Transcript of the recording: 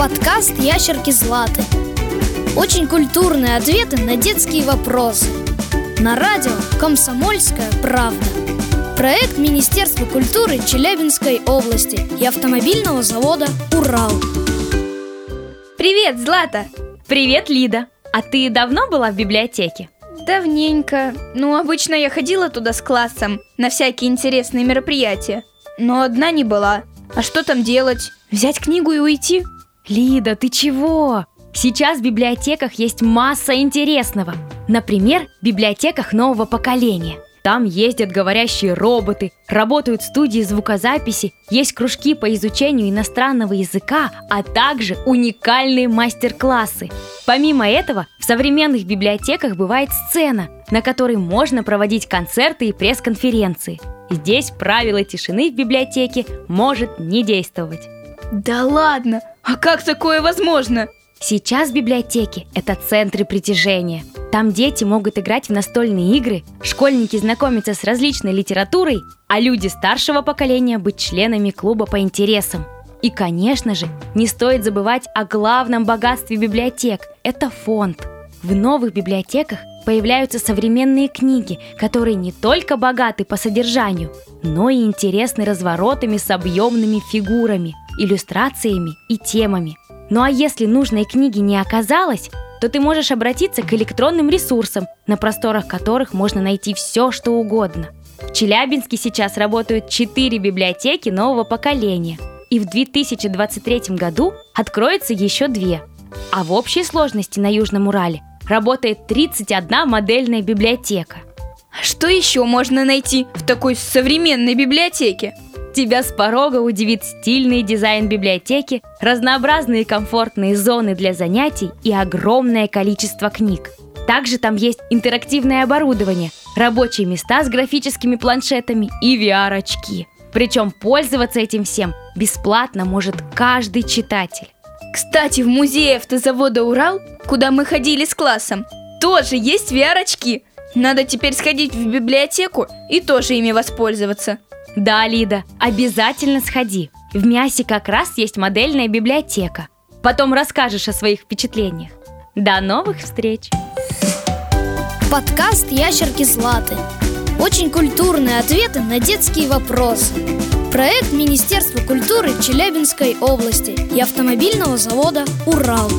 Подкаст «Ящерки Златы». Очень культурные ответы на детские вопросы. На радио «Комсомольская правда». Проект Министерства культуры Челябинской области и автомобильного завода «Урал». Привет, Злата! Привет, Лида! А ты давно была в библиотеке? Давненько. Ну, обычно я ходила туда с классом на всякие интересные мероприятия. Но одна не была. А что там делать? Взять книгу и уйти? Лида, ты чего? Сейчас в библиотеках есть масса интересного. Например, в библиотеках нового поколения. Там ездят говорящие роботы, работают студии звукозаписи, есть кружки по изучению иностранного языка, а также уникальные мастер-классы. Помимо этого, в современных библиотеках бывает сцена, на которой можно проводить концерты и пресс-конференции. Здесь правило тишины в библиотеке может не действовать. Да ладно! А как такое возможно? Сейчас библиотеки – это центры притяжения. Там дети могут играть в настольные игры, школьники знакомиться с различной литературой, а люди старшего поколения быть членами клуба по интересам. И, конечно же, не стоит забывать о главном богатстве библиотек – это фонд. В новых библиотеках появляются современные книги, которые не только богаты по содержанию, но и интересны разворотами с объемными фигурами, иллюстрациями и темами. Ну а если нужной книги не оказалось, то ты можешь обратиться к электронным ресурсам, на просторах которых можно найти все, что угодно. В Челябинске сейчас работают 4 библиотеки нового поколения, и в 2023 году откроется еще две. А в общей сложности на Южном Урале работает 31 модельная библиотека. А что еще можно найти в такой современной библиотеке? Тебя с порога удивит стильный дизайн библиотеки, разнообразные комфортные зоны для занятий и огромное количество книг. Также там есть интерактивное оборудование, рабочие места с графическими планшетами и VR-очки. Причем пользоваться этим всем бесплатно может каждый читатель. Кстати, в музее автозавода «Урал», куда мы ходили с классом, тоже есть VR-очки. Надо теперь сходить в библиотеку и тоже ими воспользоваться. Да, Лида, обязательно сходи. В Мясе как раз есть модельная библиотека. Потом расскажешь о своих впечатлениях. До новых встреч! Подкаст «Ящерки Златы». Очень культурные ответы на детские вопросы. Проект Министерства культуры Челябинской области и автомобильного завода «Урал».